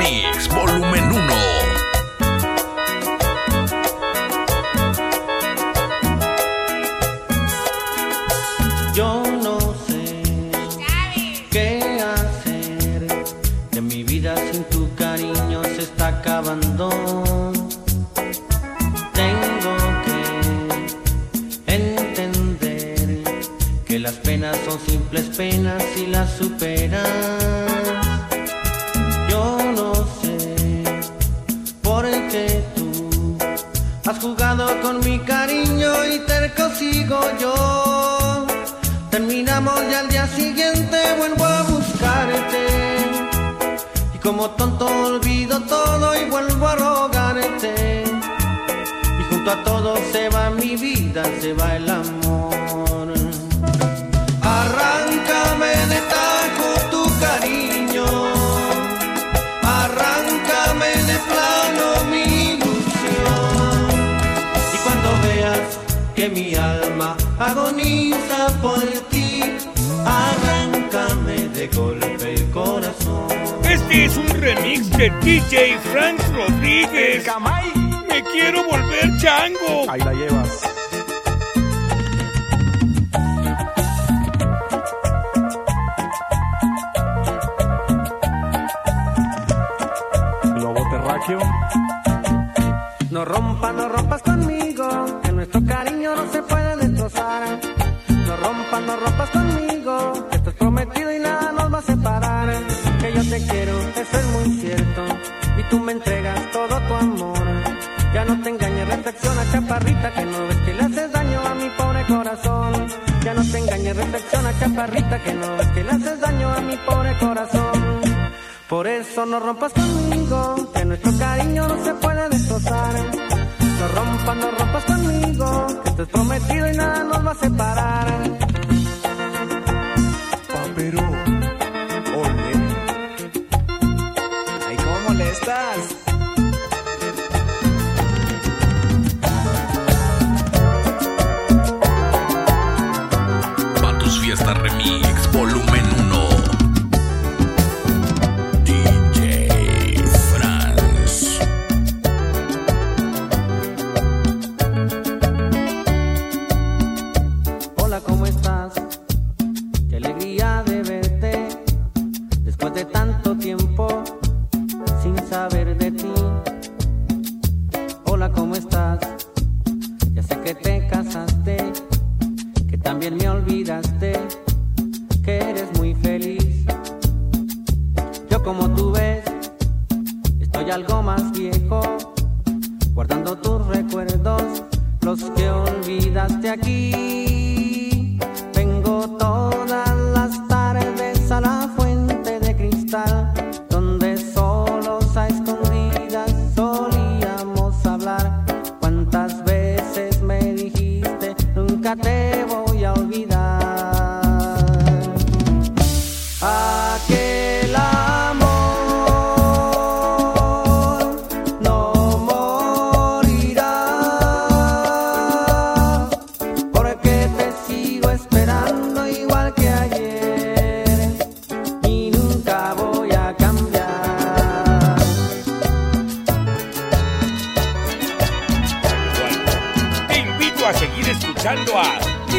Remix Volumen 1. Yo no sé qué hacer, que mi vida sin tu cariño se está acabando. Tengo que entender que las penas son simples penas y las superas. Sigo yo. Terminamos y al día siguiente vuelvo a buscarte. Y como tonto olvido todo y vuelvo a rogarte. Y junto a todo se va mi vida, se va el amor. Arráncame de tajo tu cariño. Arráncame de plano mi ilusión. Y cuando veas que mi agoniza por ti, arráncame de golpe el corazón. Este es un remix de DJ Frank Rodríguez. Me quiero volver chango. Ahí la llevas. Globo terráqueo. No rompas, no rompas chaparrita, que no ves que le haces daño a mi pobre corazón. Ya no te engañes, reflexiona, chaparrita, que no ves que le haces daño a mi pobre corazón. Por eso no rompas conmigo, que nuestro cariño no se puede destrozar. No rompas, no rompas conmigo, que esto es prometido y nada nos va a separar.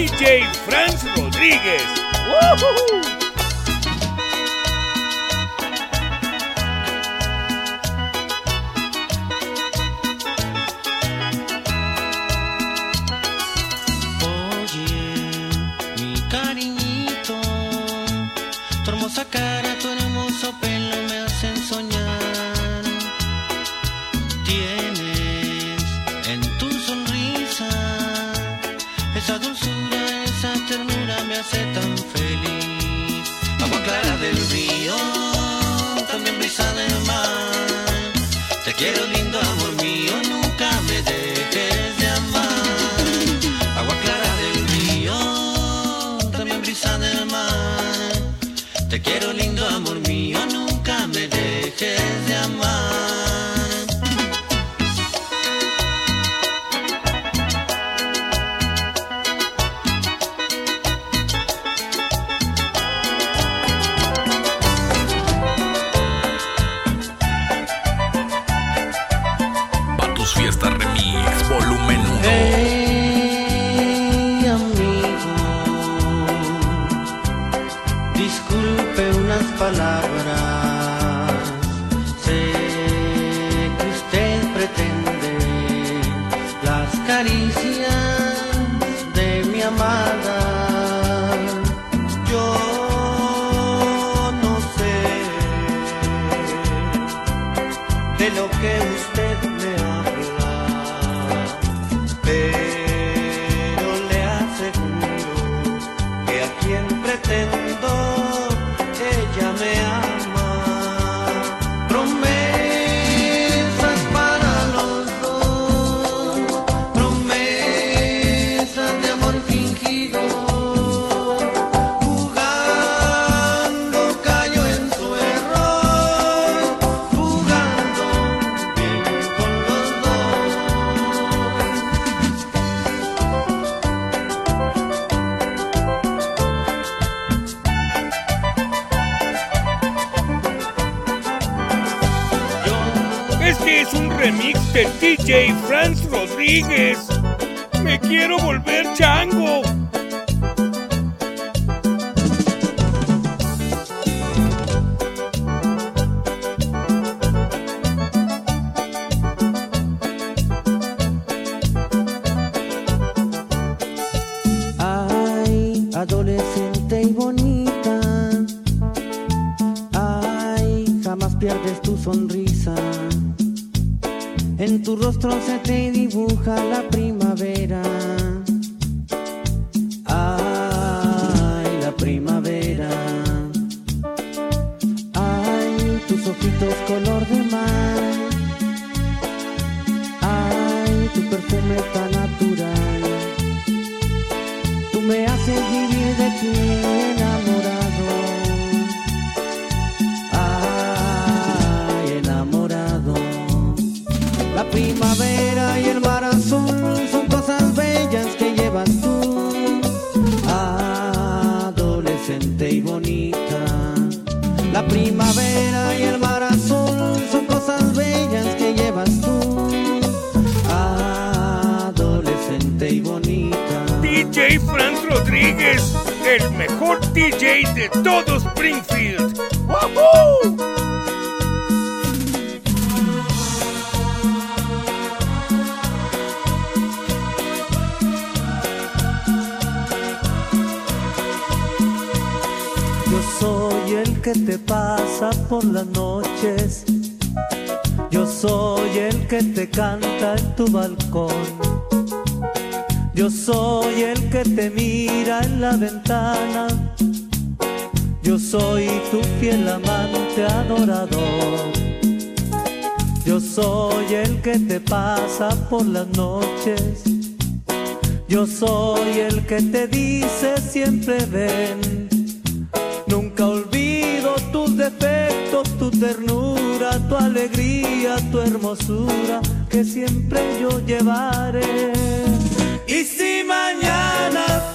DJ Frank Rodríguez. Este es un remix de DJ Franz Rodríguez. Me quiero volver chango. Ay, adolescente y bonita. Ay, jamás pierdes tu sonrisa. Rostro se te dibuja la primavera y el mar azul son cosas bellas que llevas tú. Adolescente y bonita. La primavera y el mar azul son cosas bellas que llevas tú. Adolescente y bonita. DJ Franz Rodríguez, el mejor DJ de todo Springfield. ¡Woohoo! Que te pasa por las noches. Yo soy el que te canta en tu balcón. Yo soy el que te mira en la ventana. Yo soy tu fiel amante adorador. Yo soy el que te pasa por las noches. Yo soy el que te dice siempre ven. Nunca olvido tus defectos, tu ternura, tu alegría, tu hermosura, que siempre yo llevaré. Y si mañana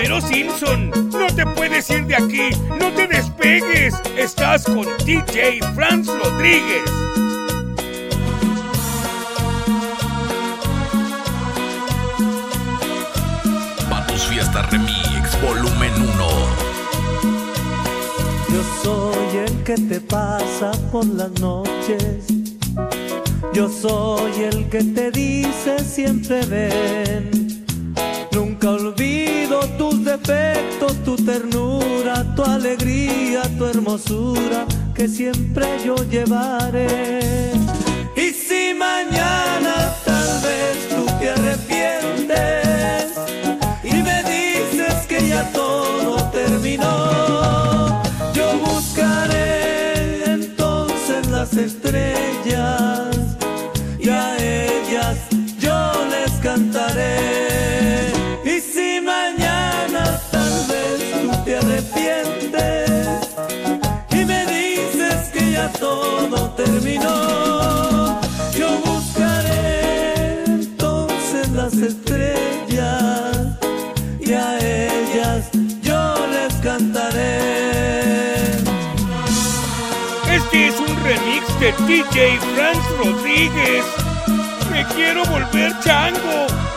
Homero Simpson. No te puedes ir de aquí. No te despegues. Estás con DJ Franz Rodríguez. Pa' tus fiestas remix, volumen 1. Yo soy el que te pasa por las noches. Yo soy el que te dice siempre ven. Nunca olvido tus tu ternura, tu alegría, tu hermosura, que siempre yo llevaré. Y si mañana terminó. Yo buscaré entonces las estrellas y a ellas yo les cantaré. Este es un remix de DJ Franz Rodríguez. Me quiero volver chango.